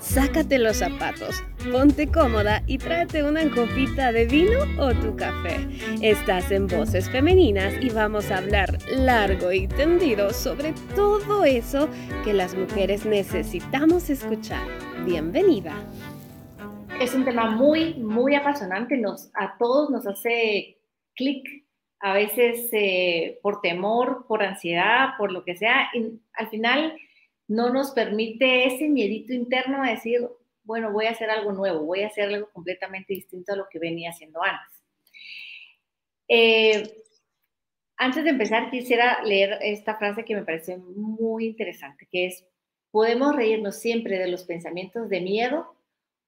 Sácate los zapatos, ponte cómoda y tráete una copita de vino o tu café. Estás en Voces Femeninas y vamos a hablar largo y tendido sobre todo eso que las mujeres necesitamos escuchar. Bienvenida. Es un tema muy, muy apasionante. Nos, a todos nos hace clic, a veces eh, por temor, por ansiedad, por lo que sea. Al final no nos permite ese miedito interno a decir, bueno, voy a hacer algo nuevo, voy a hacer algo completamente distinto a lo que venía haciendo antes. Eh, antes de empezar, quisiera leer esta frase que me parece muy interesante, que es, podemos reírnos siempre de los pensamientos de miedo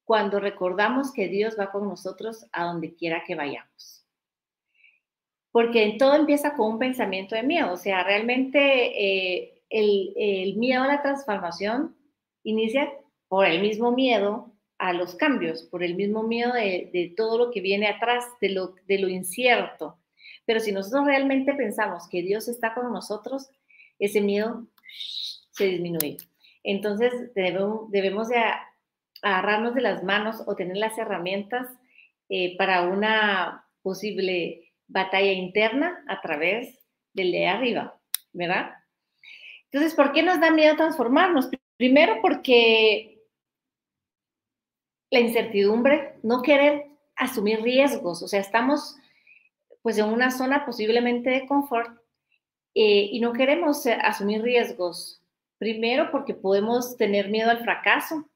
cuando recordamos que Dios va con nosotros a donde quiera que vayamos. Porque todo empieza con un pensamiento de miedo, o sea, realmente eh, el, miedo a la transformación inicia por el mismo miedo a los cambios, por el mismo miedo de, todo lo que viene atrás, de lo, incierto. Pero si nosotros realmente pensamos que Dios está con nosotros, ese miedo se disminuye. Entonces debemos, debemos de agarrarnos de las manos o tener las herramientas eh, para una posible batalla interna a través del de arriba, ¿verdad? Entonces, ¿por qué nos da miedo transformarnos? Primero porque la incertidumbre, no querer asumir riesgos, o sea, estamos pues en una zona posiblemente de confort eh, y no queremos eh, asumir riesgos. Primero porque podemos tener miedo al fracaso,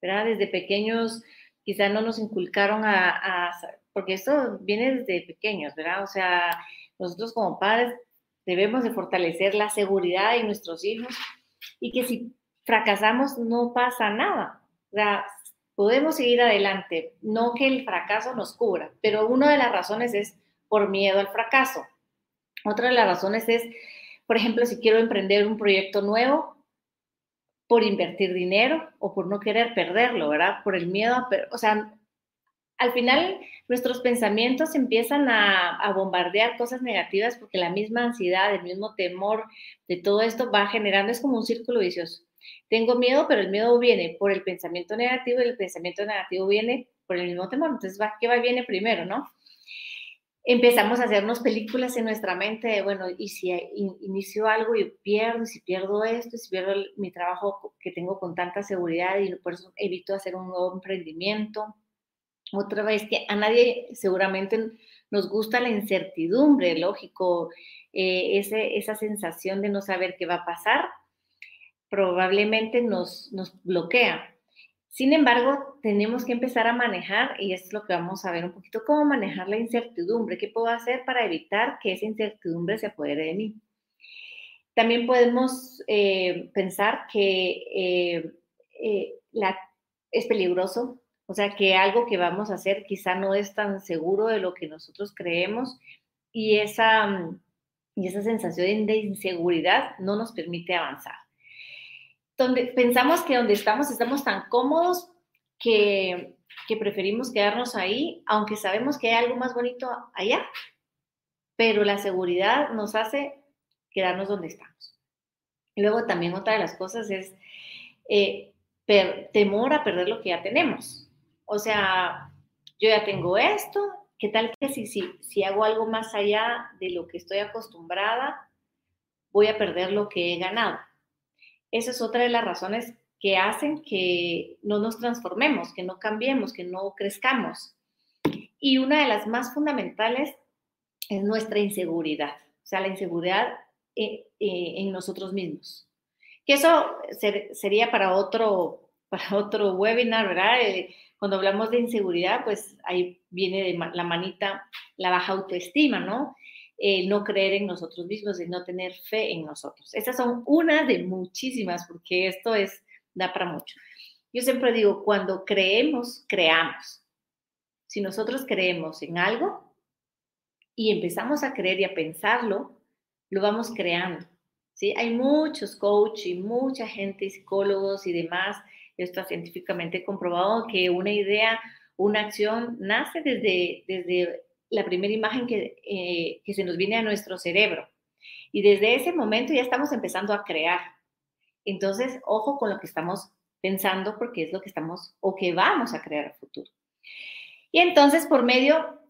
¿verdad? Desde pequeños quizá no nos inculcaron a, a, porque esto viene desde pequeños, ¿verdad? O sea, nosotros como padres Debemos de fortalecer la seguridad de nuestros hijos y que si fracasamos no pasa nada. O sea, podemos seguir adelante, no que el fracaso nos cubra, pero una de las razones es por miedo al fracaso. Otra de las razones es, por ejemplo, si quiero emprender un proyecto nuevo, por invertir dinero o por no querer perderlo, ¿verdad? Por el miedo a, o sea, al final nuestros pensamientos empiezan a, bombardear cosas negativas porque la misma ansiedad, el mismo temor de todo esto va generando, es como un círculo vicioso. Tengo miedo, pero el miedo viene por el pensamiento negativo y el pensamiento negativo viene por el mismo temor. Entonces, ¿qué va viene primero, no? Empezamos a hacernos películas en nuestra mente de, bueno, y si inicio algo y pierdo, y si pierdo esto, y si pierdo mi trabajo que tengo con tanta seguridad y por eso evito hacer un nuevo emprendimiento otra vez que a nadie seguramente nos gusta la incertidumbre, lógico, eh, esa sensación de no saber qué va a pasar, probablemente nos, nos bloquea. Sin embargo, tenemos que empezar a manejar, y es lo que vamos a ver un poquito, cómo manejar la incertidumbre, qué puedo hacer para evitar que esa incertidumbre se apodere de mí. También podemos eh, pensar que eh, es peligroso o sea, que algo que vamos a hacer quizá no es tan seguro de lo que nosotros creemos y esa, mm, y esa sensación de inseguridad no nos permite avanzar. Donde pensamos que donde estamos estamos tan cómodos que, que preferimos quedarnos ahí, aunque sabemos que hay algo más bonito allá, pero la seguridad nos hace quedarnos donde estamos. luego también otra de las cosas es eh, temor a perder lo que ya tenemos. O sea, yo ya tengo esto, ¿qué tal que si, si, si hago algo más allá de lo que estoy acostumbrada, voy a perder lo que he ganado? Esa es otra de las razones que hacen que no nos transformemos, que no cambiemos, que no crezcamos. Y una de las más fundamentales es nuestra inseguridad, o sea, la inseguridad eh, eh, en, nosotros mismos. Que eso sería para otro, para otro webinar, ¿verdad? Eh, cuando hablamos de inseguridad, pues ahí viene de la manita la baja autoestima, ¿no? no creer en nosotros mismos, y no tener fe en nosotros. Estas son una de muchísimas, porque esto es, da para mucho. Yo siempre digo, cuando creemos, creamos. Si nosotros creemos en algo y empezamos a creer y a pensarlo, lo vamos creando. ¿sí? Hay muchos coaches y mucha gente, psicólogos y demás, está científicamente comprobado que una idea, una acción nace desde, desde la primera imagen que, eh, que se nos viene a nuestro cerebro. Y desde ese momento ya estamos empezando a crear. Entonces, ojo con lo que estamos pensando porque es lo que estamos o que vamos a crear a futuro. Y entonces, por medio,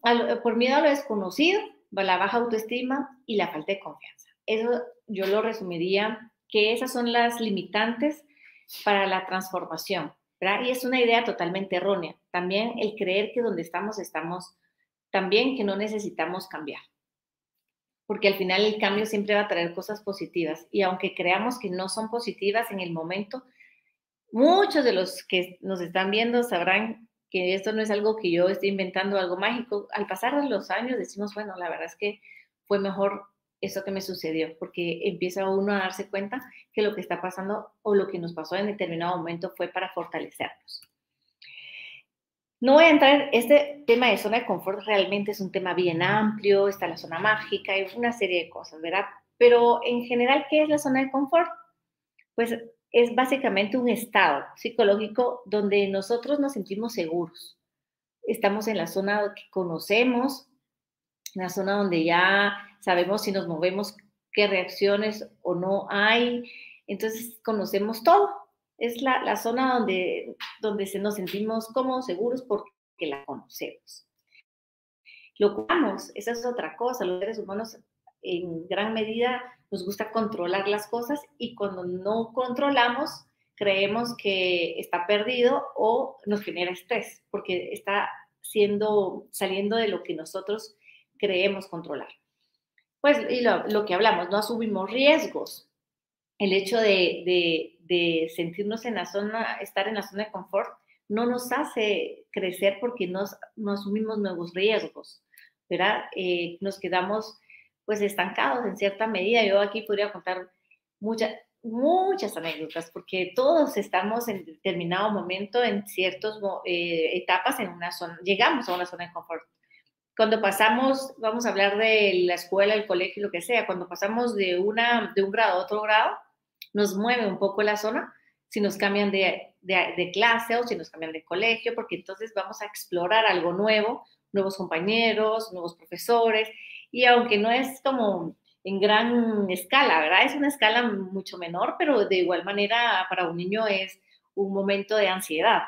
por miedo a lo desconocido, la baja autoestima y la falta de confianza. Eso yo lo resumiría que esas son las limitantes para la transformación, ¿verdad? Y es una idea totalmente errónea. También el creer que donde estamos estamos también que no necesitamos cambiar. Porque al final el cambio siempre va a traer cosas positivas. Y aunque creamos que no son positivas en el momento, muchos de los que nos están viendo sabrán que esto no es algo que yo esté inventando, algo mágico. Al pasar los años decimos, bueno, la verdad es que fue mejor eso que me sucedió, porque empieza uno a darse cuenta que lo que está pasando o lo que nos pasó en determinado momento fue para fortalecernos. No voy a entrar, este tema de zona de confort realmente es un tema bien amplio, está la zona mágica y una serie de cosas, ¿verdad? Pero en general, ¿qué es la zona de confort? Pues es básicamente un estado psicológico donde nosotros nos sentimos seguros. Estamos en la zona que conocemos, en la zona donde ya sabemos si nos movemos, qué reacciones o no hay. Entonces conocemos todo. Es la, zona donde, donde se nos sentimos cómodos, seguros, porque la conocemos. Lo cuamos, esa es otra cosa. Los seres humanos en gran medida nos gusta controlar las cosas y cuando no controlamos, creemos que está perdido o nos genera estrés porque está siendo, saliendo de lo que nosotros creemos controlar. Pues, y lo, que hablamos, no asumimos riesgos. El hecho de, de, sentirnos en la zona, estar en la zona de confort, no nos hace crecer porque nos, no asumimos nuevos riesgos, ¿verdad? Eh, nos quedamos pues estancados en cierta medida. Yo aquí podría contar muchas, muchas anécdotas, porque todos estamos en determinado momento, en ciertas eh, etapas, en una zona, llegamos a una zona de confort. Cuando pasamos, vamos a hablar de la escuela, el colegio, lo que sea, cuando pasamos de, una, de un grado a otro grado, nos mueve un poco la zona, si nos cambian de, de, de clase o si nos cambian de colegio, porque entonces vamos a explorar algo nuevo, nuevos compañeros, nuevos profesores, y aunque no es como en gran escala, ¿verdad? Es una escala mucho menor, pero de igual manera para un niño es un momento de ansiedad.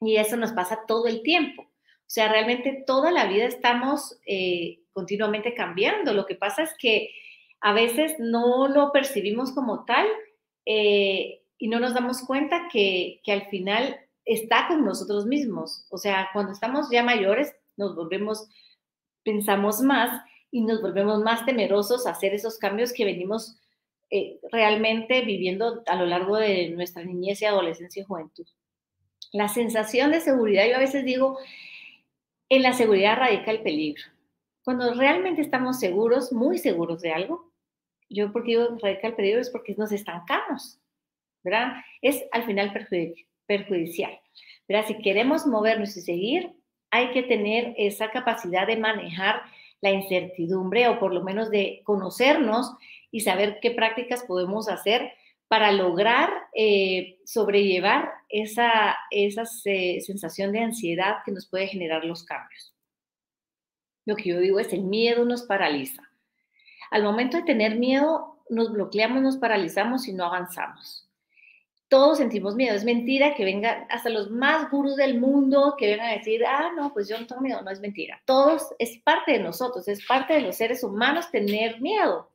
Y eso nos pasa todo el tiempo. Sea, realmente toda la vida estamos eh, continuamente cambiando. Lo que pasa es que a veces no lo percibimos como tal eh, y no nos damos cuenta que, que al final está con nosotros mismos. O sea, cuando estamos ya mayores, nos volvemos pensamos más y nos volvemos más temerosos a hacer esos cambios que venimos eh, realmente viviendo a lo largo de nuestra niñez y adolescencia y juventud. La sensación de seguridad, yo a veces digo, en la seguridad radica el peligro. Cuando realmente estamos seguros, muy seguros de algo, yo porque digo radica el peligro es porque nos estancamos, ¿verdad? Es al final perjudicial, ¿verdad? Si queremos movernos y seguir, hay que tener esa capacidad de manejar la incertidumbre o por lo menos de conocernos y saber qué prácticas podemos hacer para lograr eh, sobrellevar esa, esa eh, sensación de ansiedad que nos puede generar los cambios. Lo que yo digo es el miedo nos paraliza. Al momento de tener miedo, nos bloqueamos, nos paralizamos y no avanzamos todos sentimos miedo. Es mentira que vengan hasta los más gurús del mundo que vengan a decir, ah, no, pues yo no tengo miedo. No es mentira. Todos, es parte de nosotros, es parte de los seres humanos tener miedo.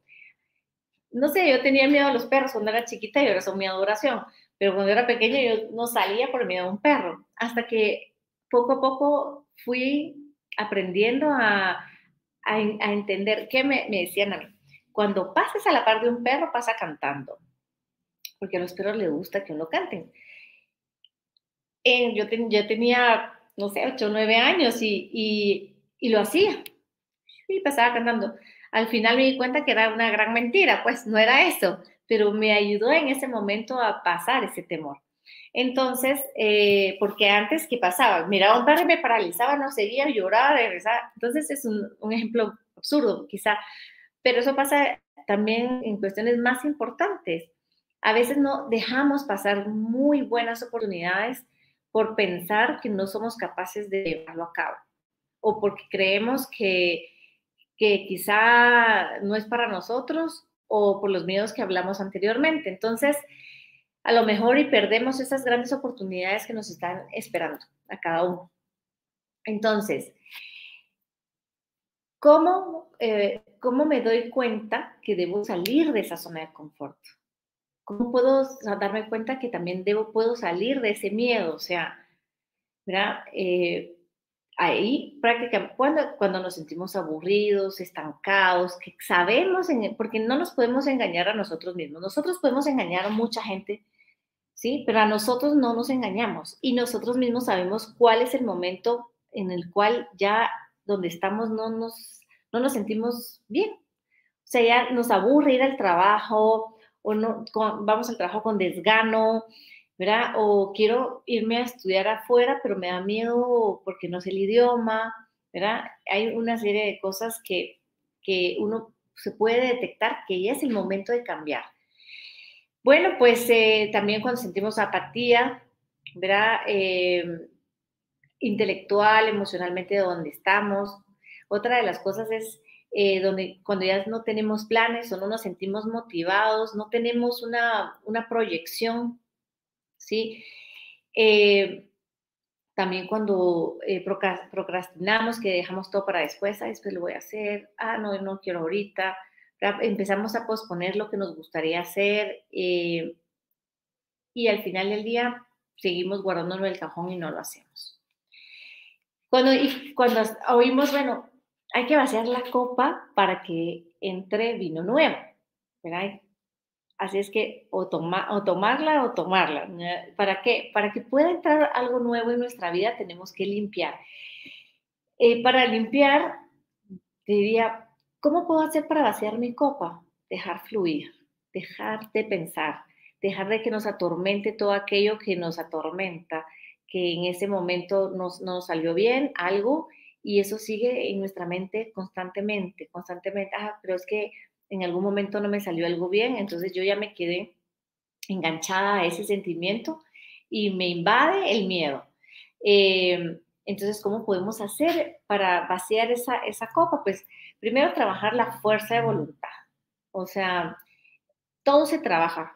No sé, yo tenía miedo a los perros cuando era chiquita y ahora son mi adoración. Pero cuando era pequeña yo no salía por miedo a un perro. Hasta que poco a poco fui aprendiendo a, a, entender qué me, decían a mí. Cuando pases a la par de un perro, pasa cantando porque a los perros les gusta que uno canten. yo, tenía, no sé, 8 o 9 años y, y, lo hacía. Y pasaba cantando. Al final me di cuenta que era una gran mentira, pues no era eso, pero me ayudó en ese momento a pasar ese temor. Entonces, eh, porque antes, ¿qué pasaba? Miraba un perro y me paralizaba, no seguía, lloraba, regresaba. Entonces es un, un ejemplo absurdo, quizá, pero eso pasa también en cuestiones más importantes a veces no dejamos pasar muy buenas oportunidades por pensar que no somos capaces de llevarlo a cabo o porque creemos que, que quizá no es para nosotros o por los miedos que hablamos anteriormente. Entonces, a lo mejor y perdemos esas grandes oportunidades que nos están esperando a cada uno. Entonces, ¿cómo, eh, ¿cómo me doy cuenta que debo salir de esa zona de confort? ¿Cómo puedo darme cuenta que también debo, puedo salir de ese miedo? O sea, ¿verdad? Eh, ahí prácticamente cuando, cuando nos sentimos aburridos, estancados, sabemos, porque no nos podemos engañar a nosotros mismos. Nosotros podemos engañar a mucha gente, ¿sí? Pero a nosotros no nos engañamos y nosotros mismos sabemos cuál es el momento en el cual ya donde estamos no nos, no nos sentimos bien. O sea, ya nos aburre ir al trabajo o no, vamos al trabajo con desgano, ¿verdad? O quiero irme a estudiar afuera, pero me da miedo porque no sé el idioma, ¿verdad? Hay una serie de cosas que, que uno se puede detectar que ya es el momento de cambiar. Bueno, pues eh, también cuando sentimos apatía, ¿verdad? Eh, intelectual, emocionalmente, donde estamos. Otra de las cosas es eh, donde cuando ya no tenemos planes o no nos sentimos motivados, no tenemos una, una proyección ¿sí? Eh, también cuando eh, procrastinamos, que dejamos todo para después, después lo voy a hacer, ah, no, no quiero ahorita, empezamos a posponer lo que nos gustaría hacer eh, y al final del día seguimos guardándolo en el cajón y no lo hacemos. Cuando oímos, bueno, hay que vaciar la copa para que entre vino nuevo, ¿verdad? Así es que o, o tomarla o tomarla. ¿Para qué? Para que pueda entrar algo nuevo en nuestra vida tenemos que limpiar. Eh, para limpiar, diría, ¿cómo puedo hacer para vaciar mi copa? Dejar fluir, dejar de pensar, dejar de que nos atormente todo aquello que nos atormenta, que en ese momento nos, nos salió bien algo y eso sigue en nuestra mente constantemente, constantemente. Ah, pero es que en algún momento no me salió algo bien, entonces yo ya me quedé enganchada a ese sentimiento y me invade el miedo. Em, entonces, ¿cómo podemos hacer para vaciar esa, esa copa? Pues primero trabajar la fuerza de voluntad. O sea, todo se trabaja.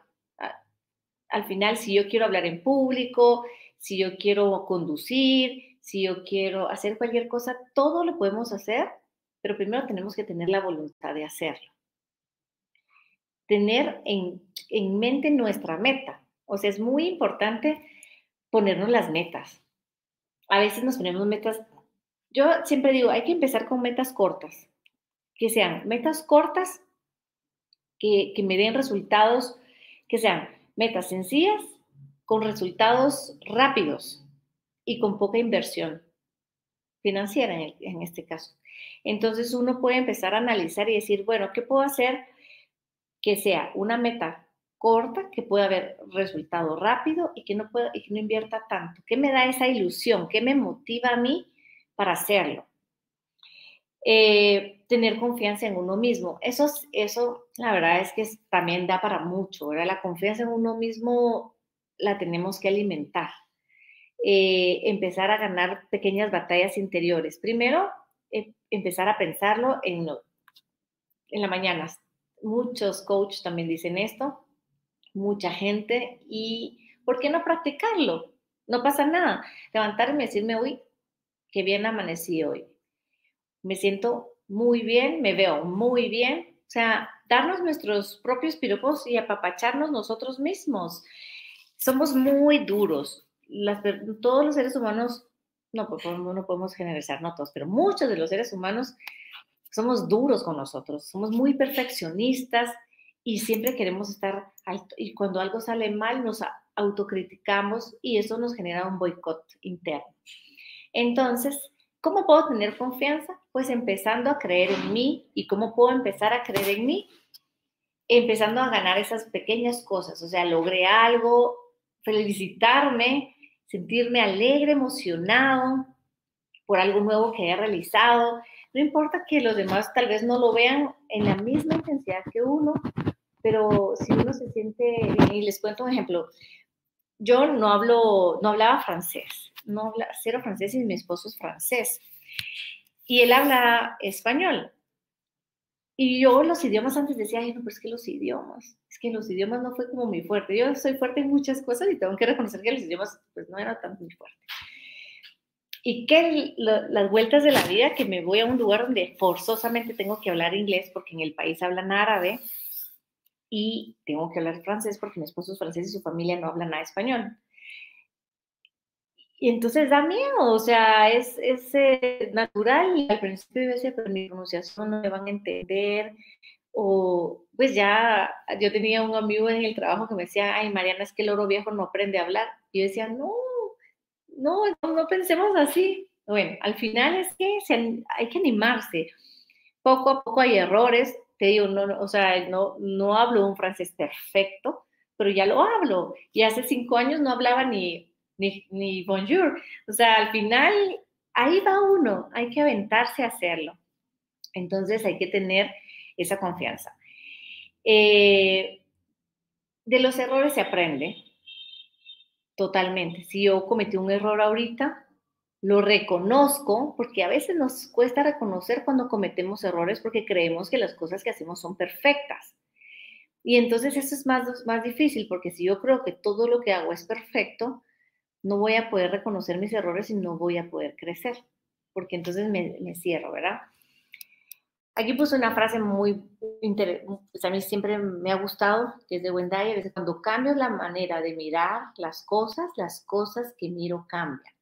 Al final, si yo quiero hablar en público, si yo quiero conducir, si yo quiero hacer cualquier cosa, todo lo podemos hacer, pero primero tenemos que tener la voluntad de hacerlo tener en, en mente nuestra meta. O sea, es muy importante ponernos las metas. A veces nos ponemos metas. Yo siempre digo, hay que empezar con metas cortas, que sean metas cortas, que, que me den resultados, que sean metas sencillas, con resultados rápidos y con poca inversión financiera en, en, este caso. Entonces uno puede empezar a analizar y decir, bueno, ¿qué puedo hacer que sea una meta corta, que pueda haber resultado rápido y que no, pueda, y que no invierta tanto. ¿Qué me da esa ilusión? ¿Qué me motiva a mí para hacerlo? Eh, tener confianza en uno mismo. Eso, eso, la verdad es que también da para mucho, ¿verdad? La confianza en uno mismo la tenemos que alimentar. Eh, empezar a ganar pequeñas batallas interiores. Primero, eh, empezar a pensarlo en, en la mañana muchos coaches también dicen esto, mucha gente, y ¿por qué no practicarlo? No pasa nada. Levantarme y decirme, uy, qué bien amanecí hoy. Me siento muy bien, me veo muy bien. O sea, darnos nuestros propios piropos y apapacharnos nosotros mismos. Somos muy duros. todos los seres humanos, no, no podemos generalizar, no todos, pero muchos de los seres humanos somos duros con nosotros, somos muy perfeccionistas y siempre queremos estar alto. Y cuando algo sale mal, nos autocriticamos y eso nos genera un boicot interno. Entonces, ¿cómo puedo tener confianza? Pues empezando a creer en mí. ¿Y cómo puedo empezar a creer en mí? Empezando a ganar esas pequeñas cosas. O sea, logré algo, felicitarme, sentirme alegre, emocionado por algo nuevo que haya realizado, no importa que los demás tal vez no lo vean en la misma intensidad que uno, pero si uno se siente y les cuento un ejemplo, yo no hablo, no hablaba francés, no habla cero francés y mi esposo es francés. Y él habla español. Y yo los idiomas antes decía, ay, no, pero es que los idiomas, es que los idiomas no fue como muy fuerte. Yo soy fuerte en muchas cosas y tengo que reconocer que los idiomas pues no era tan muy fuerte. Y que las vueltas de la vida, que me voy a un lugar donde forzosamente tengo que hablar inglés porque en el país hablan árabe y tengo que hablar francés porque mi esposo es francés y su familia no habla nada español. Y entonces da miedo, o sea, es, es eh, natural. Y al principio yo decía, pero mi pronunciación no me van a entender. O pues ya, yo tenía un amigo en el trabajo que me decía, ay, Mariana, es que el oro viejo no aprende a hablar. Y yo decía, no, no, no, pensemos así. Bueno, al final es que hay que animarse. Poco a poco hay errores. Te digo, no, o sea, no, no hablo un francés perfecto, pero ya lo hablo. Y hace cinco años no hablaba ni ni, bonjour. O sea, al final, ahí va uno, hay que aventarse a hacerlo. Entonces hay que tener esa confianza. Eh, de los errores se aprende totalmente. Si yo cometí un error ahorita, lo reconozco, porque a veces nos cuesta reconocer cuando cometemos errores porque creemos que las cosas que hacemos son perfectas. Y entonces eso es más, más difícil, porque si yo creo que todo lo que hago es perfecto, no voy a poder reconocer mis errores y no voy a poder crecer, porque entonces me, cierro, ¿verdad? Aquí puse una frase muy interesante, pues a mí siempre me ha gustado, que es de cuando cambio la manera de mirar las cosas, las cosas que miro cambian.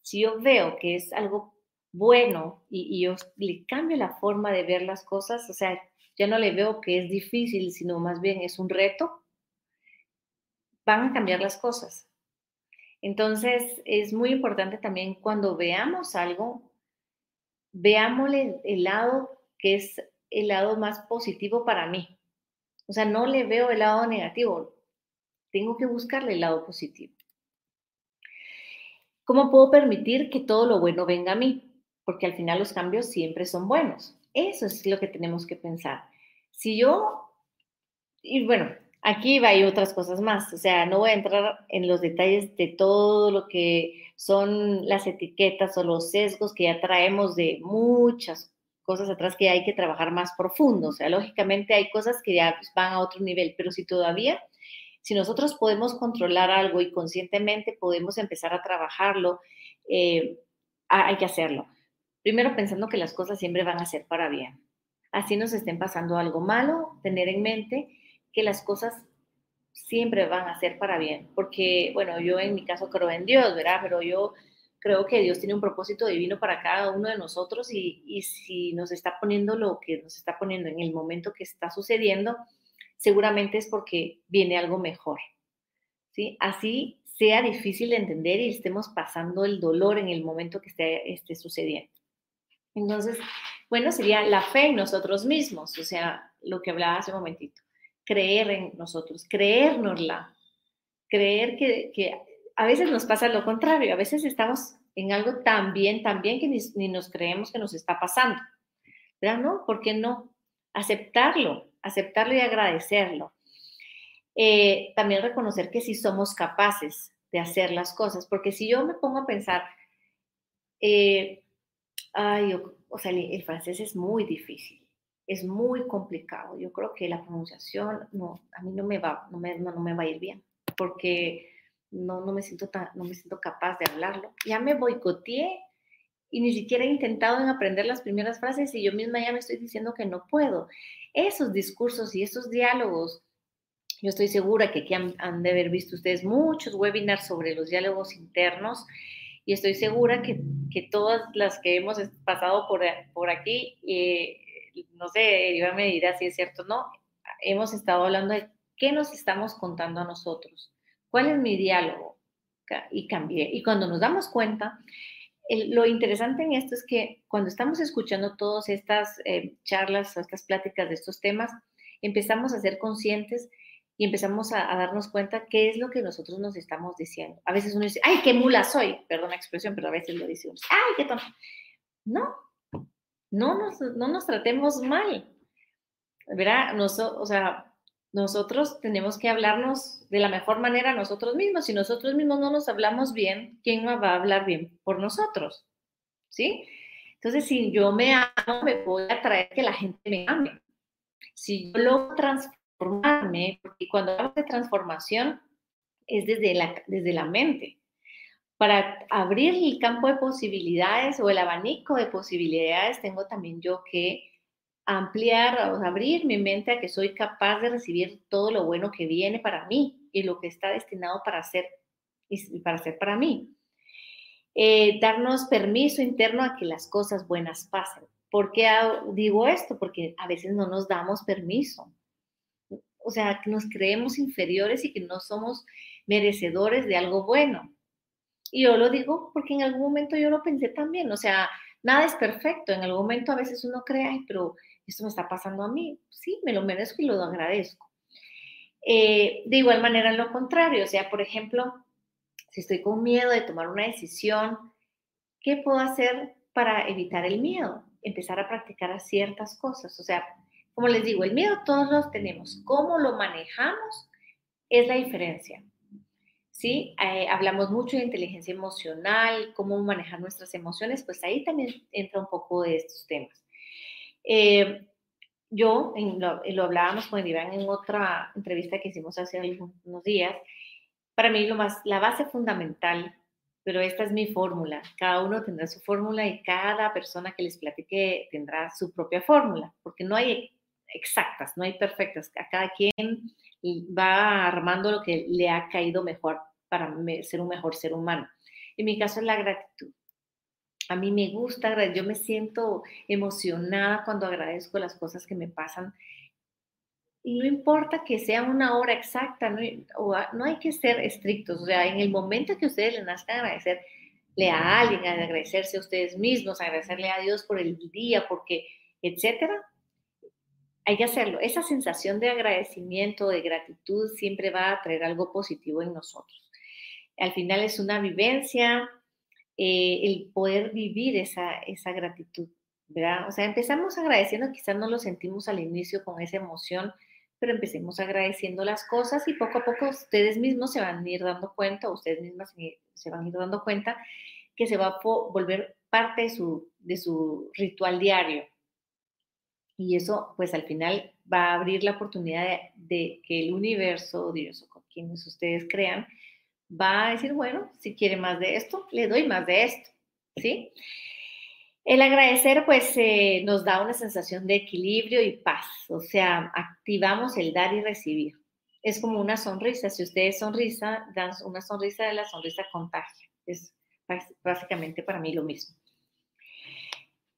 Si yo veo que es algo bueno y, y yo le cambio la forma de ver las cosas, o sea, ya no le veo que es difícil, sino más bien es un reto, van a cambiar las cosas. Entonces, es muy importante también cuando veamos algo, veámosle el lado que es el lado más positivo para mí. O sea, no le veo el lado negativo, tengo que buscarle el lado positivo. ¿Cómo puedo permitir que todo lo bueno venga a mí? Porque al final los cambios siempre son buenos. Eso es lo que tenemos que pensar. Si yo, y bueno, Aquí va y otras cosas más, o sea, no voy a entrar en los detalles de todo lo que son las etiquetas o los sesgos que ya traemos de muchas cosas atrás que hay que trabajar más profundo. O sea, lógicamente hay cosas que ya pues, van a otro nivel, pero si todavía, si nosotros podemos controlar algo y conscientemente podemos empezar a trabajarlo, eh, hay que hacerlo. Primero pensando que las cosas siempre van a ser para bien. Así nos estén pasando algo malo, tener en mente que las cosas siempre van a ser para bien, porque, bueno, yo en mi caso creo en Dios, ¿verdad? Pero yo creo que Dios tiene un propósito divino para cada uno de nosotros y, y si nos está poniendo lo que nos está poniendo en el momento que está sucediendo, seguramente es porque viene algo mejor, ¿sí? Así sea difícil de entender y estemos pasando el dolor en el momento que esté, esté sucediendo. Entonces, bueno, sería la fe en nosotros mismos, o sea, lo que hablaba hace un momentito creer en nosotros, creérnosla, creer que, a veces nos pasa lo contrario, a veces estamos en algo tan bien, tan bien que ni, nos creemos que nos está pasando. ¿Verdad? ¿No? ¿Por qué no? Aceptarlo, aceptarlo y agradecerlo. Eh, también reconocer que sí somos capaces de hacer las cosas, porque si yo me pongo a pensar, eh, ay, o sea, el francés es muy difícil es muy complicado. Yo creo que la pronunciación, no, a mí no me va, no me, no, me va a ir bien, porque no, no, me siento tan, no me siento capaz de hablarlo. Ya me boicoteé y ni siquiera he intentado en aprender las primeras frases y yo misma ya me estoy diciendo que no puedo. Esos discursos y esos diálogos, yo estoy segura que aquí han, de haber visto ustedes muchos webinars sobre los diálogos internos y estoy segura que, que todas las que hemos pasado por, por aquí eh, no sé, yo me dirá si es cierto o no, hemos estado hablando de qué nos estamos contando a nosotros, cuál es mi diálogo, y cambié. Y cuando nos damos cuenta, lo interesante en esto es que cuando estamos escuchando todas estas eh, charlas, estas pláticas de estos temas, empezamos a ser conscientes y empezamos a, darnos cuenta qué es lo que nosotros nos estamos diciendo. A veces uno dice, ay, qué mula soy, perdón la expresión, pero a veces lo dice ay, qué tonto. No, no nos, no nos tratemos mal, ¿verdad? o sea, nosotros tenemos que hablarnos de la mejor manera nosotros mismos. Si nosotros mismos no nos hablamos bien, ¿quién va a hablar bien por nosotros? ¿Sí? Entonces, si yo me amo, me voy a traer que la gente me ame. Si yo logro transformar transformarme, porque cuando hablamos de transformación es desde la, desde la mente. Para abrir el campo de posibilidades o el abanico de posibilidades, tengo también yo que ampliar abrir mi mente a que soy capaz de recibir todo lo bueno que viene para mí y lo que está destinado para y para ser para mí. Eh, darnos permiso interno a que las cosas buenas pasen. ¿Por qué digo esto? Porque a veces no nos damos permiso. O sea, que nos creemos inferiores y que no somos merecedores de algo bueno. Y yo lo digo porque en algún momento yo lo pensé también. O sea, nada es perfecto. En algún momento a veces uno cree, Ay, pero esto me está pasando a mí. Sí, me lo merezco y lo agradezco. Eh, de igual manera, lo contrario, o sea, por ejemplo, si estoy con miedo de tomar una decisión, ¿qué puedo hacer para evitar el miedo? Empezar a practicar ciertas cosas. O sea, como les digo, el miedo todos los tenemos. ¿Cómo lo manejamos? Es la diferencia. ¿Sí? Eh, hablamos mucho de inteligencia emocional, cómo manejar nuestras emociones, pues ahí también entra un poco de estos temas. Eh, yo, lo, hablábamos con Iván en otra entrevista que hicimos hace algunos días, para mí lo más, la base fundamental, pero esta es mi fórmula, cada uno tendrá su fórmula y cada persona que les platique tendrá su propia fórmula, porque no hay exactas, no hay perfectas, a cada quien va armando lo que le ha caído mejor para ser un mejor ser humano. En mi caso es la gratitud a mí me gusta, yo me siento emocionada cuando agradezco las cosas que me pasan. Y no importa que sea una hora exacta, no, no hay que ser estrictos. O sea, en el momento que ustedes les nazcan agradecerle a alguien, agradecerse a ustedes mismos, agradecerle a Dios por el día, porque, etcétera, hay que hacerlo. Esa sensación de agradecimiento, de gratitud, siempre va a traer algo positivo en nosotros. Al final es una vivencia, eh, el poder vivir esa, esa gratitud, ¿verdad? O sea, empezamos agradeciendo, quizás no lo sentimos al inicio con esa emoción, pero empecemos agradeciendo las cosas y poco a poco ustedes mismos se van a ir dando cuenta, ustedes mismas se van a ir dando cuenta que se va a volver parte de su, de su ritual diario. Y eso, pues al final va a abrir la oportunidad de, que el universo, Dios o con quienes ustedes crean, va a decir, bueno, si quiere más de esto, le doy más de esto, ¿sí? El agradecer, pues, eh, nos da una sensación de equilibrio y paz, o sea, activamos el dar y recibir. Es como una sonrisa, si ustedes sonrisa, dan una sonrisa de la sonrisa contagia. Es básicamente para mí lo mismo.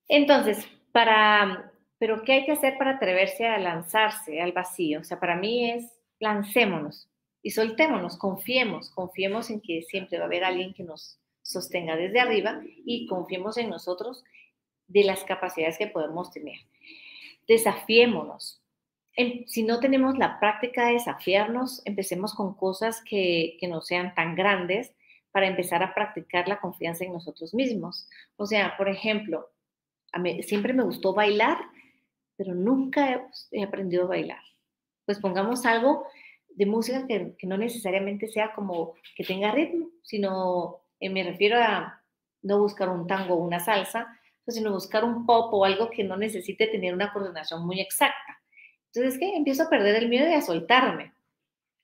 Entonces, para, pero ¿qué hay que hacer para atreverse a lanzarse al vacío? O sea, para mí es lancémonos, y soltémonos, confiemos, confiemos en que siempre va a haber alguien que nos sostenga desde arriba y confiemos en nosotros de las capacidades que podemos tener. Desafiémonos. si no tenemos la práctica de desafiarnos, empecemos con cosas que, que no sean tan grandes para empezar a practicar la confianza en nosotros mismos. O sea, por ejemplo, a mí, siempre me gustó bailar, pero nunca he aprendido a bailar. Pues pongamos algo de música que, no necesariamente sea como que tenga ritmo, sino eh, me refiero a no buscar un tango o una salsa, sino buscar un pop o algo que no necesite tener una coordinación muy exacta. Entonces, ¿qué? Empiezo a perder el miedo y a soltarme.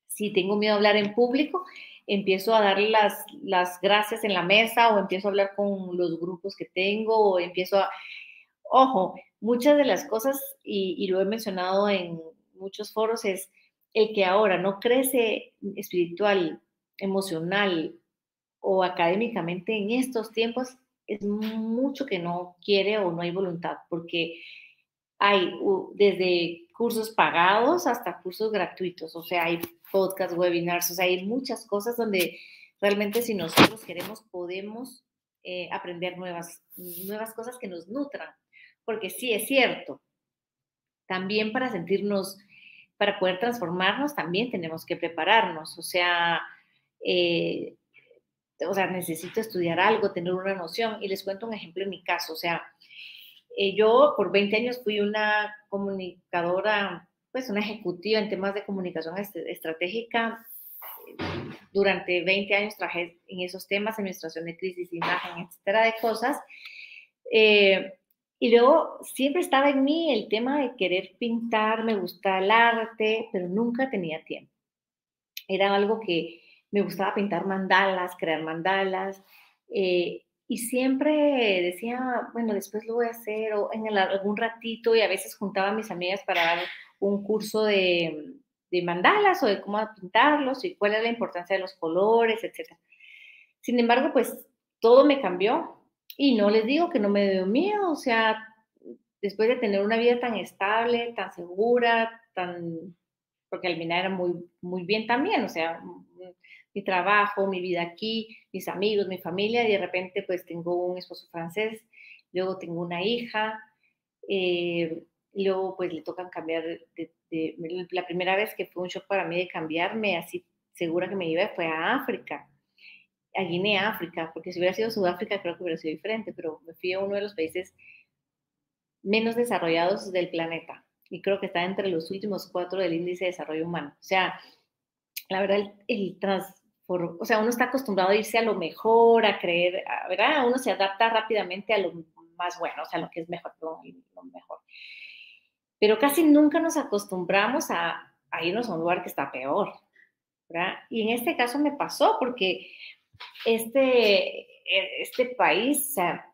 Si tengo miedo a hablar en público, empiezo a darle las, las gracias en la mesa o empiezo a hablar con los grupos que tengo o empiezo a... Ojo, muchas de las cosas, y, y lo he mencionado en muchos foros, es el que ahora no crece espiritual, emocional o académicamente en estos tiempos es mucho que no quiere o no hay voluntad, porque hay desde cursos pagados hasta cursos gratuitos, o sea, hay podcast, webinars, o sea, hay muchas cosas donde realmente si nosotros queremos podemos eh, aprender nuevas, nuevas cosas que nos nutran, porque sí es cierto, también para sentirnos para poder transformarnos también tenemos que prepararnos, o sea, eh, o sea, necesito estudiar algo, tener una noción. Y les cuento un ejemplo en mi caso, o sea, eh, yo por 20 años fui una comunicadora, pues una ejecutiva en temas de comunicación estratégica. Durante 20 años trabajé en esos temas, administración de crisis, imagen, etcétera, de cosas. Eh, Y luego siempre estaba en mí el tema de querer pintar, me gusta el arte, pero nunca tenía tiempo. Era algo que me gustaba pintar mandalas, crear mandalas, eh, y siempre decía, bueno, después lo voy a hacer, o en algún ratito, y a veces juntaba a mis amigas para dar un curso de, de mandalas o de cómo pintarlos y cuál es la importancia de los colores, etc. Sin embargo, pues todo me cambió y no les digo que no me dio miedo, o sea, después de tener una vida tan estable, tan segura, tan, porque Almina era muy, muy bien también, o sea, mi trabajo, mi vida aquí, mis amigos, mi familia, y de repente pues tengo un esposo francés, luego tengo una hija, eh, luego pues le tocan cambiar, de, la primera vez que fue un shock para mí de cambiarme, así segura que me iba, fue a África, a Guinea, África, porque si hubiera sido Sudáfrica creo que hubiera sido diferente, pero me fui a uno de los países menos desarrollados del planeta y creo que está entre los últimos cuatro del índice de desarrollo humano. O sea, la verdad, el, trans, o sea, uno está acostumbrado a irse a lo mejor, a creer, ¿verdad? Uno se adapta rápidamente a lo más bueno, o sea, lo que es mejor, lo mejor. Pero casi nunca nos acostumbramos a, a irnos a un lugar que está peor, ¿verdad? Y en este caso me pasó porque este, e, este país, o sea,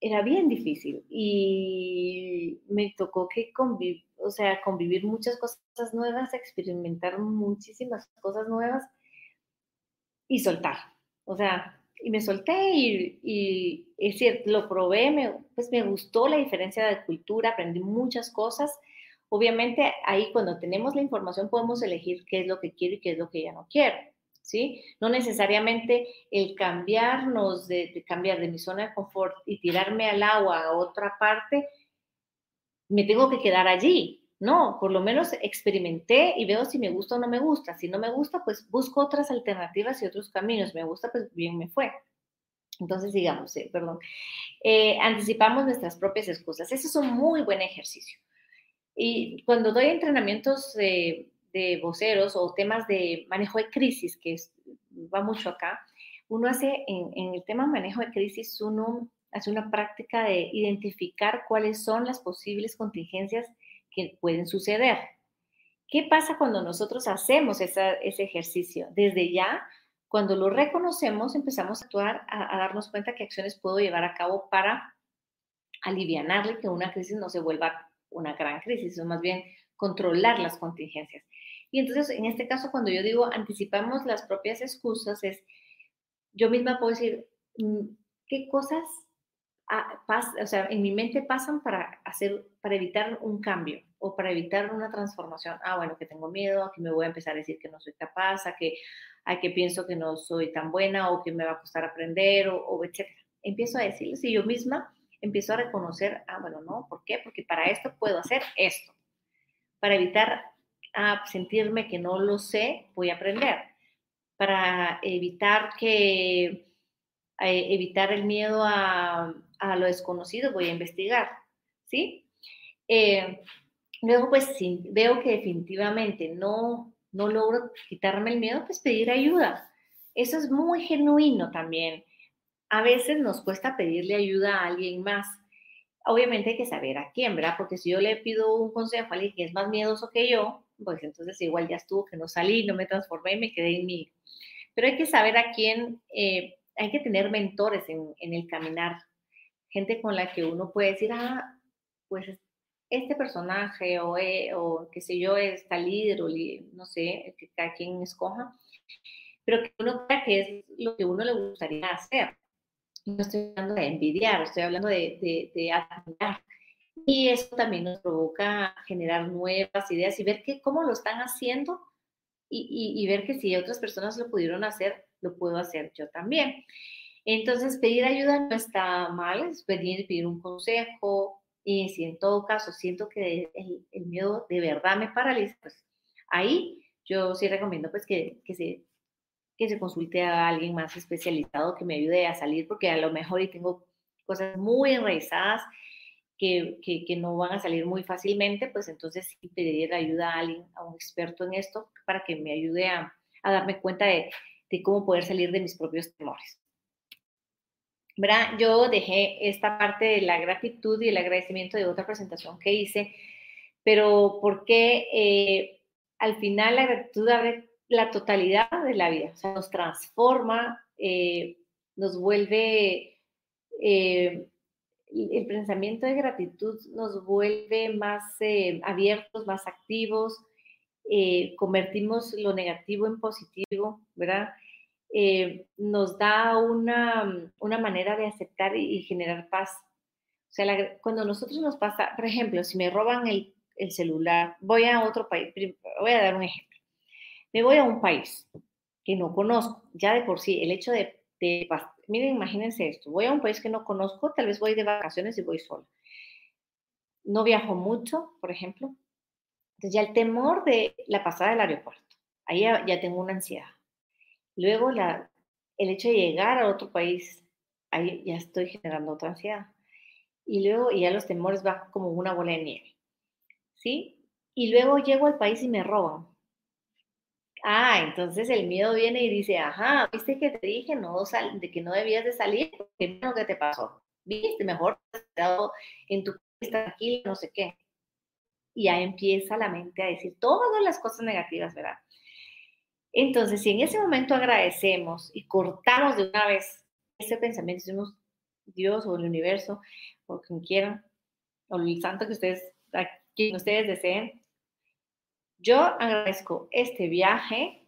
era bien difícil y me tocó que convivir, o sea, convivir muchas cosas nuevas, experimentar muchísimas cosas nuevas y soltar. O sea, y me solté y, y es cierto, lo probé, me, pues me gustó la diferencia de cultura, aprendí muchas cosas. Obviamente ahí cuando tenemos la información podemos elegir qué es lo que quiero y qué es lo que ya no quiero. ¿Sí? No necesariamente el cambiarnos, de, cambiar de mi zona de confort y tirarme al agua a otra parte, me tengo que quedar allí. No, por lo menos experimenté y veo si me gusta o no me gusta. Si no me gusta, pues busco otras alternativas y otros caminos. Me gusta, pues bien me fue. Entonces, digamos, perdón, eh, anticipamos nuestras propias excusas. Ese es un muy buen ejercicio. Y cuando doy entrenamientos de de voceros o temas de manejo de crisis, que va mucho acá, uno hace en, el tema manejo de crisis, uno hace una práctica de identificar cuáles son las posibles contingencias que pueden suceder. ¿Qué pasa cuando nosotros hacemos ese ejercicio? Desde ya, cuando lo reconocemos, empezamos a actuar, a, a darnos cuenta qué acciones puedo llevar a cabo para aliviarle que una crisis no se vuelva una gran crisis, o más bien controlar las contingencias. Y entonces, en este caso, cuando yo digo anticipamos las propias excusas, es yo misma puedo decir, mm, ¿qué cosas o sea, en mi mente pasan para hacer, para evitar un cambio o para evitar una transformación? Ah, bueno, que tengo miedo, a que me voy a empezar a decir que no soy capaz, a que, a que pienso que no soy tan buena o que me va a costar aprender o, o etcétera. Empiezo a decirles y yo misma empiezo a reconocer, ah, bueno, no, ¿por qué? Porque para esto puedo hacer esto. Para evitar a sentirme que no lo sé, voy a aprender. Para evitar que eh, evitar el miedo a, lo desconocido, voy a investigar, ¿sí? Eh, luego, pues, si veo que definitivamente no, no logro quitarme el miedo, pues pedir ayuda. Eso es muy genuino también. A veces nos cuesta pedirle ayuda a alguien más. Obviamente hay que saber a quién, ¿verdad? Porque si yo le pido un consejo a alguien que es más miedoso que yo, pues entonces igual ya estuvo que no salí, no me transformé, me quedé en mí. Pero hay que saber a quién, eh, hay que tener mentores en, el caminar, gente con la que uno puede decir, ah, pues este personaje o, eh, o qué sé yo, está líder o no sé, que cada quien escoja, pero que uno crea que es lo que uno le gustaría hacer. No estoy hablando de envidiar, estoy hablando de, de, de admirar. Y eso también nos provoca generar nuevas ideas y ver que, cómo lo están haciendo y, y, ver que si otras personas lo pudieron hacer, lo puedo hacer yo también. Entonces, pedir ayuda no está mal, es pedir, pedir un consejo. Y si en todo caso siento que el, el miedo de verdad me paraliza, pues ahí yo sí recomiendo pues que, que, se, que se consulte a alguien más especializado que me ayude a salir, porque a lo mejor y tengo cosas muy enraizadas que, no van a salir muy fácilmente, pues entonces sí pediría ayuda a alguien, a un experto en esto, para que me ayude a, darme cuenta de, cómo poder salir de mis propios temores. ¿verdad? Yo dejé esta parte de la gratitud y el agradecimiento de otra presentación que hice, pero porque eh, al final la gratitud abre la totalidad de la vida, o sea, nos transforma, eh, nos vuelve, eh, el pensamiento de gratitud nos vuelve más abiertos, más activos, convertimos lo negativo en positivo, ¿verdad? Eh, nos da una, una, manera de aceptar y, generar paz. O sea, cuando nosotros nos pasa, por ejemplo, si me roban el, el, celular, voy a otro país, voy a dar un ejemplo. Me voy a un país que no conozco, ya de por sí, el hecho de, de miren, imagínense esto, voy a un país que no conozco, tal vez voy de vacaciones y voy sola. No viajo mucho, por ejemplo. Entonces ya el temor de la pasada del aeropuerto, ahí ya tengo una ansiedad Luego, la, el hecho de llegar a otro país, ahí ya estoy generando otra ansiedad. Y luego ya los temores van como una bola de nieve. ¿Sí? Y luego llego al país y me roban. Ah, entonces el miedo viene y dice, ajá, viste que te dije no de que no debías de salir, porque lo que te pasó. Viste, mejor en tu país tranquilo, no sé qué. Y ya empieza la mente a decir todas las cosas negativas, ¿verdad? Entonces, si en ese momento agradecemos y cortamos de una vez ese pensamiento, decimos Dios o el universo, o quien quieran, o el santo que ustedes, quien ustedes deseen, yo agradezco este viaje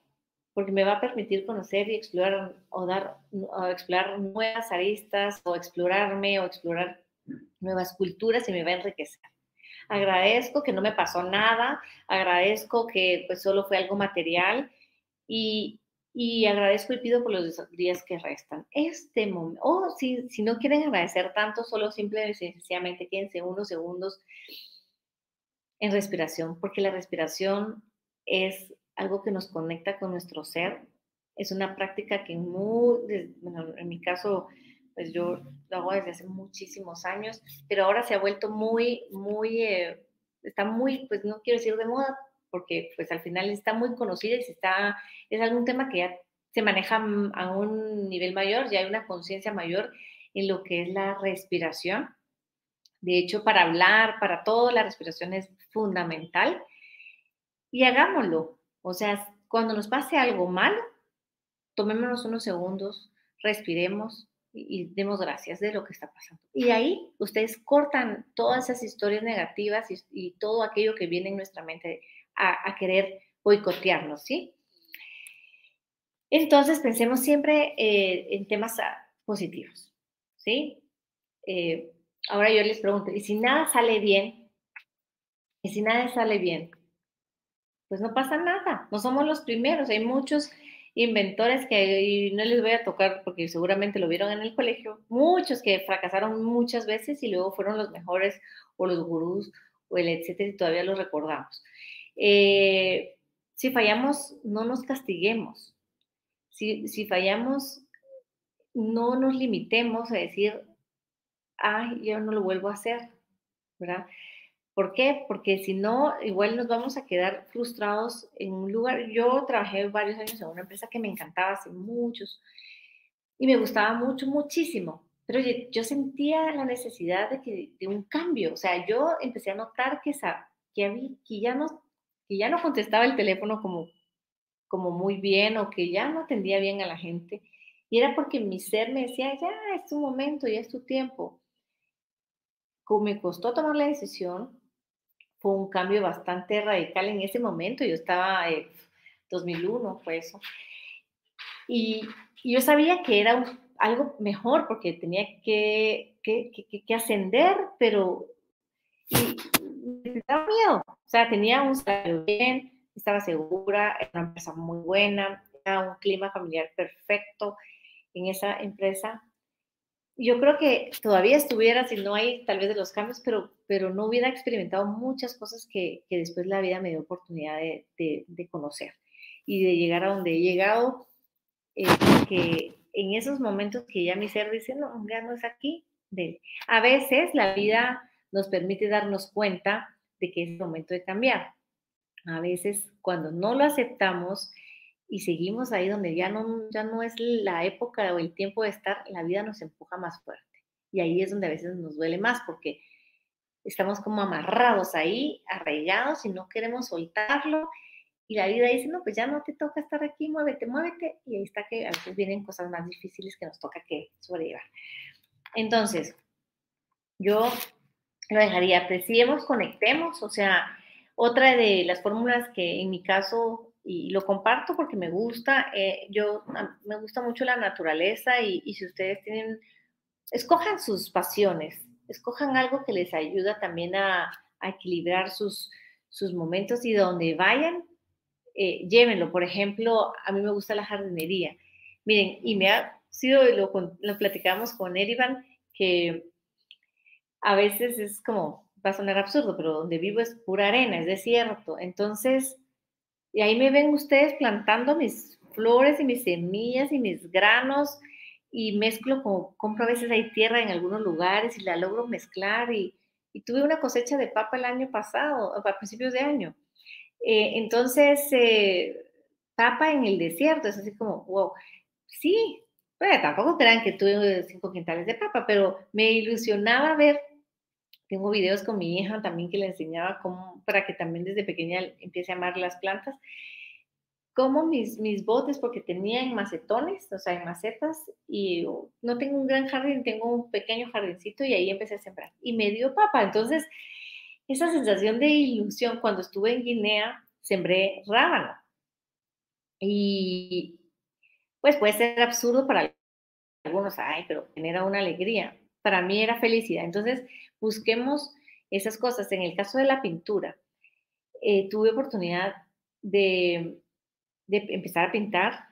porque me va a permitir conocer y explorar o dar o explorar nuevas aristas o explorarme o explorar nuevas culturas y me va a enriquecer. Agradezco que no me pasó nada, agradezco que pues solo fue algo material y, agradezco y pido por los días que restan. Este momento, o si, si no quieren agradecer tanto, solo simplemente sencillamente quédense unos segundos en respiración, porque la respiración es algo que nos conecta con nuestro ser. Es una práctica que muy, bueno, en mi caso, pues yo lo hago desde hace muchísimos años, pero ahora se ha vuelto muy, muy, eh, está muy, pues no quiero decir de moda, porque pues al final está muy conocida y está, es algún tema que ya se maneja a un nivel mayor, ya hay una conciencia mayor en lo que es la respiración. De hecho, para hablar, para todo, la respiración es fundamental. Y hagámoslo. O sea, cuando nos pase algo malo, tomémonos unos segundos, respiremos y, demos gracias de lo que está pasando. Y ahí ustedes cortan todas esas historias negativas y, todo aquello que viene en nuestra mente a, querer boicotearnos, ¿sí? Entonces pensemos siempre eh, en temas ah, positivos, ¿sí? Eh, ahora yo les pregunto, ¿y si nada sale bien? ¿Y si nada sale bien? Pues no pasa nada, no somos los primeros, hay muchos inventores que no les voy a tocar porque seguramente lo vieron en el colegio, muchos que fracasaron muchas veces y luego fueron los mejores o los gurús o el etcétera y todavía los recordamos. Eh, si fallamos, no nos castiguemos. Si, si, fallamos, no nos limitemos a decir, ay, yo no lo vuelvo a hacer, ¿verdad? ¿Por qué? Porque si no, igual nos vamos a quedar frustrados en un lugar. Yo trabajé varios años en una empresa que me encantaba hace muchos y me gustaba mucho, muchísimo. Pero yo, sentía la necesidad de, que, de un cambio. O sea, yo empecé a notar que, que, había, que ya no que ya no contestaba el teléfono como, como muy bien o que ya no atendía bien a la gente. Y era porque mi ser me decía, ya es tu momento, ya es tu tiempo. Como me costó tomar la decisión, fue un cambio bastante radical en ese momento. Yo estaba, en 2001 fue eso. Y, yo sabía que era algo mejor porque tenía que, que, que ascender, pero me daba miedo. O sea, tenía un salario bien, estaba segura, era una empresa muy buena, era un clima familiar perfecto en esa empresa. Yo creo que todavía estuviera, si no hay tal vez de los cambios, pero, pero no hubiera experimentado muchas cosas que, que después la vida me dio oportunidad de, de, conocer y de llegar a donde he llegado, eh, que en esos momentos que ya mi ser dice, no, ya no es aquí, de, a veces la vida nos permite darnos cuenta de que es momento de cambiar. A veces cuando no lo aceptamos y seguimos ahí donde ya no, ya no es la época o el tiempo de estar, la vida nos empuja más fuerte. Y ahí es donde a veces nos duele más porque estamos como amarrados ahí, arraigados y no queremos soltarlo. Y la vida dice, no, pues ya no te toca estar aquí, muévete, muévete. Y ahí está que a veces vienen cosas más difíciles que nos toca que sobrellevar. Entonces, yo lo dejaría, apreciemos, conectemos, o sea, otra de las fórmulas que en mi caso, y lo comparto porque me gusta, eh, yo me gusta mucho la naturaleza y, y si ustedes tienen, escojan sus pasiones, escojan algo que les ayuda también a, equilibrar sus, sus momentos y donde vayan, eh, llévenlo. Por ejemplo, a mí me gusta la jardinería. Miren, y me ha sido, lo, lo platicamos con Erivan, que a veces es como, va a sonar absurdo, pero donde vivo es pura arena, es desierto. Entonces, y ahí me ven ustedes plantando mis flores y mis semillas y mis granos y mezclo, como compro a veces hay tierra en algunos lugares y la logro mezclar y, tuve una cosecha de papa el año pasado, a principios de año. Eh, entonces, eh, papa en el desierto, es así como, wow, sí, bueno, tampoco crean que tuve cinco quintales de papa, pero me ilusionaba ver, tengo videos con mi hija también que le enseñaba cómo, para que también desde pequeña empiece a amar las plantas, como mis, mis botes, porque tenía en macetones, o sea, en macetas, y no tengo un gran jardín, tengo un pequeño jardincito y ahí empecé a sembrar. Y me dio papa. Entonces, esa sensación de ilusión, cuando estuve en Guinea, sembré rábano. Y pues puede ser absurdo para algunos, ay, pero genera una alegría. Para mí era felicidad. Entonces, busquemos esas cosas. En el caso de la pintura, eh, tuve oportunidad de empezar a pintar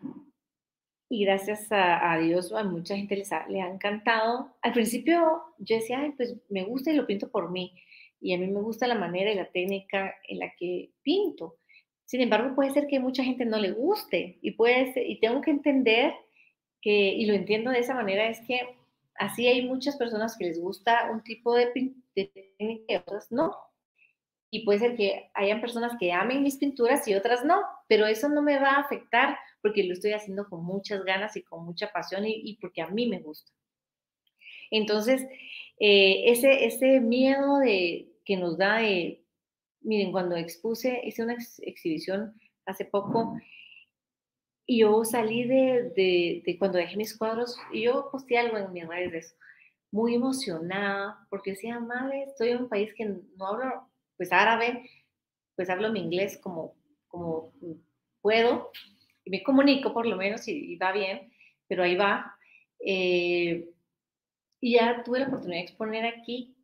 y gracias a, Dios a mucha gente les ha, le ha encantado. Al principio yo decía, Ay, pues me gusta y lo pinto por mí. Y a mí me gusta la manera y la técnica en la que pinto. Sin embargo, puede ser que mucha gente no le guste y, puede y tengo que entender que, y lo entiendo de esa manera, es que así hay muchas personas que les gusta un tipo de, técnica y otras no y puede ser que hayan personas que amen mis pinturas y otras no, pero eso no me va a afectar porque lo estoy haciendo con muchas ganas y con mucha pasión y, porque a mí me gusta. Entonces, eh, ese, ese miedo de, que nos da de, miren, cuando expuse, hice una exhibición hace poco y yo salí de, de, de, cuando dejé mis cuadros y yo posté algo en mis redes de eso, muy emocionada porque decía, madre, estoy en un país que no hablo pues árabe, pues hablo mi inglés como, como puedo y me comunico por lo menos y, va bien, pero ahí va. Eh, y ya tuve la oportunidad de exponer aquí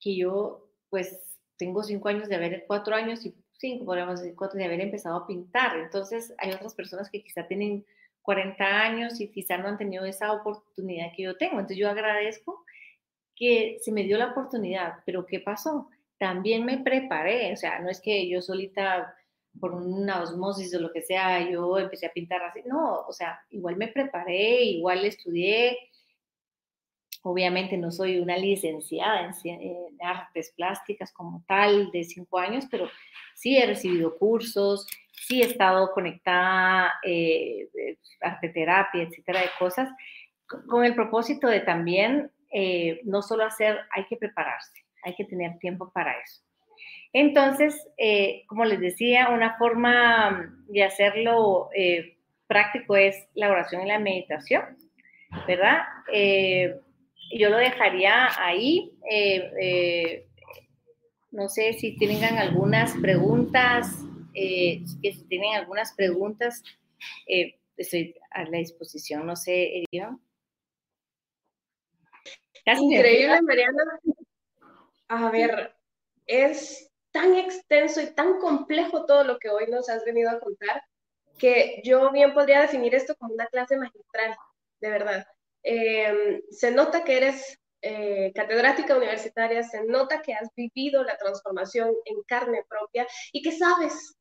que yo pues tengo cinco años de haber, cuatro años y cinco, podríamos decir cuatro, de haber empezado a pintar. Entonces hay otras personas que quizá tienen 40 años y quizá no han tenido esa oportunidad que yo tengo. Entonces yo agradezco que se me dio la oportunidad, pero ¿qué pasó? también me preparé, o sea, no es que yo solita por una osmosis o lo que sea, yo empecé a pintar así, no, o sea, igual me preparé, igual estudié, obviamente no soy una licenciada en, artes plásticas como tal de cinco años, pero sí he recibido cursos, sí he estado conectada, eh, arte terapia, etcétera, de cosas, con el propósito de también eh, no solo hacer, hay que prepararse, hay que tener tiempo para eso. Entonces, eh, como les decía, una forma de hacerlo eh, práctico es la oración y la meditación, ¿verdad? Eh, yo lo dejaría ahí. no sé si tienen algunas preguntas, que si tienen algunas preguntas, estoy a la disposición. No sé, Elión. Increíble, Mariana. A ver, es tan extenso y tan complejo todo lo que hoy nos has venido a contar que yo bien podría definir esto como una clase magistral, de verdad. Em, se nota que eres eh, catedrática universitaria, se nota que has vivido la transformación en carne propia y que sabes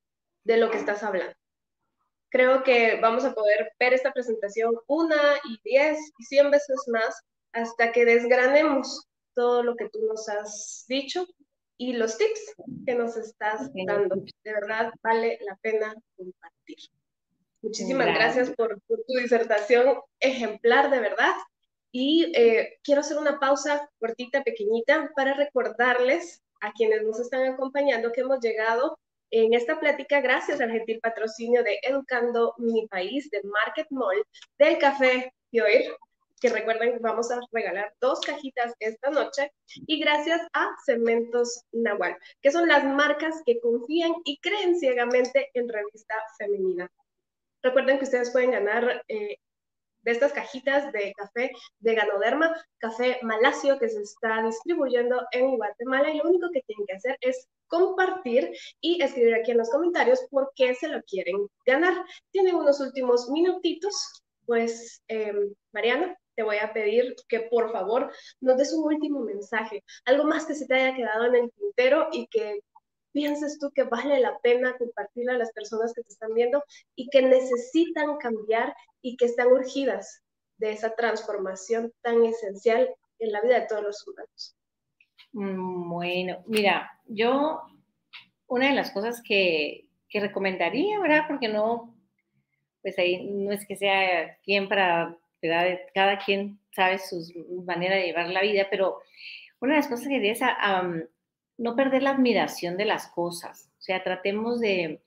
de lo que estás hablando. Creo que vamos a poder ver esta presentación una y diez y cien veces más hasta que desgranemos todo lo que tú nos has dicho y los tips que nos estás dando. De verdad, vale la pena compartir. Muchísimas gracias, por, tu disertación ejemplar, de verdad. Y eh, quiero hacer una pausa cortita, pequeñita, para recordarles a quienes nos están acompañando que hemos llegado en esta plática gracias al gentil patrocinio de Educando Mi País, de Market Mall, del Café Pioir, que recuerden vamos a regalar dos cajitas esta noche, y gracias a Cementos Nahual, que son las marcas que confían y creen ciegamente en revista femenina. Recuerden que ustedes pueden ganar eh, de estas cajitas de café de Ganoderma, café Malacio que se está distribuyendo en Guatemala y lo único que tienen que hacer es compartir y escribir aquí en los comentarios por qué se lo quieren ganar. Tienen unos últimos minutitos, pues em, Mariana, te voy a pedir que por favor nos des un último mensaje, algo más que se te haya quedado en el tintero y que pienses tú que vale la pena compartirle a las personas que te están viendo y que necesitan cambiar y que están urgidas de esa transformación tan esencial en la vida de todos los humanos? Mm, bueno, mira, yo una de las cosas que, que recomendaría, ¿verdad? Porque no, pues ahí no es que sea quien para. Cada quien sabe su manera de llevar la vida, pero una de las cosas que diría es no perder la admiración de las cosas. O sea, tratemos de,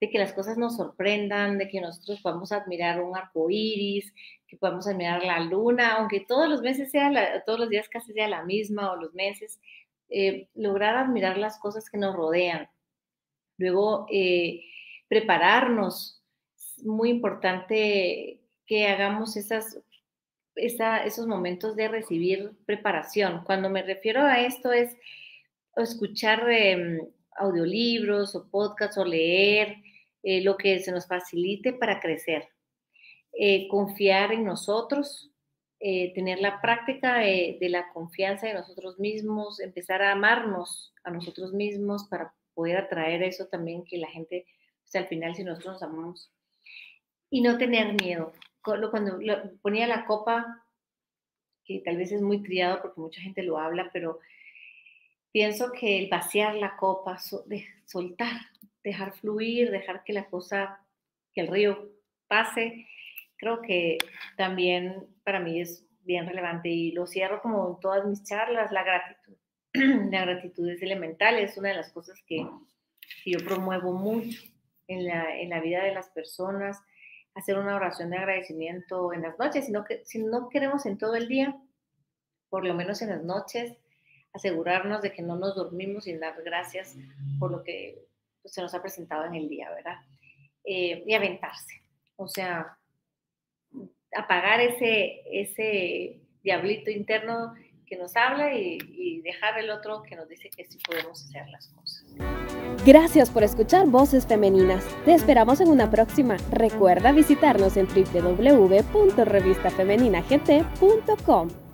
que las cosas nos sorprendan, de que nosotros podamos admirar un arco iris, que podamos admirar la luna, aunque todos los meses sea, todos los días casi sea la misma o los meses, eh, lograr admirar las cosas que nos rodean. Luego, eh, prepararnos. Muy importante que hagamos esos momentos de recibir preparación. Cuando me refiero a esto es escuchar em, audiolibros o podcasts o leer eh, lo que se nos facilite para crecer. Eh, confiar en nosotros, eh, tener la práctica de la confianza en nosotros mismos, empezar a amarnos a nosotros mismos para poder atraer eso también que la gente, al final si nosotros nos amamos. Y no tener miedo. Cuando ponía la copa, que tal vez es muy criado porque mucha gente lo habla, pero pienso que el vaciar la copa, soltar, dejar fluir, dejar que la cosa, que el río pase, creo que también para mí es bien relevante y lo cierro como en todas mis charlas, la gratitud. la gratitud es elemental, es una de las cosas que, yo promuevo mucho en la, en la, vida de las personas, hacer una oración de agradecimiento en las noches, sino que si no queremos en todo el día, por lo menos en las noches, asegurarnos de que no nos dormimos sin dar gracias por lo que pues, se nos ha presentado en el día, ¿verdad? Eh, y aventarse, o sea, apagar ese, ese diablito interno que nos habla y, y dejar el otro que nos dice que sí podemos hacer las cosas. Gracias por escuchar Voces Femeninas. Te esperamos en una próxima. Recuerda visitarnos en www.revistafemeninagt.com.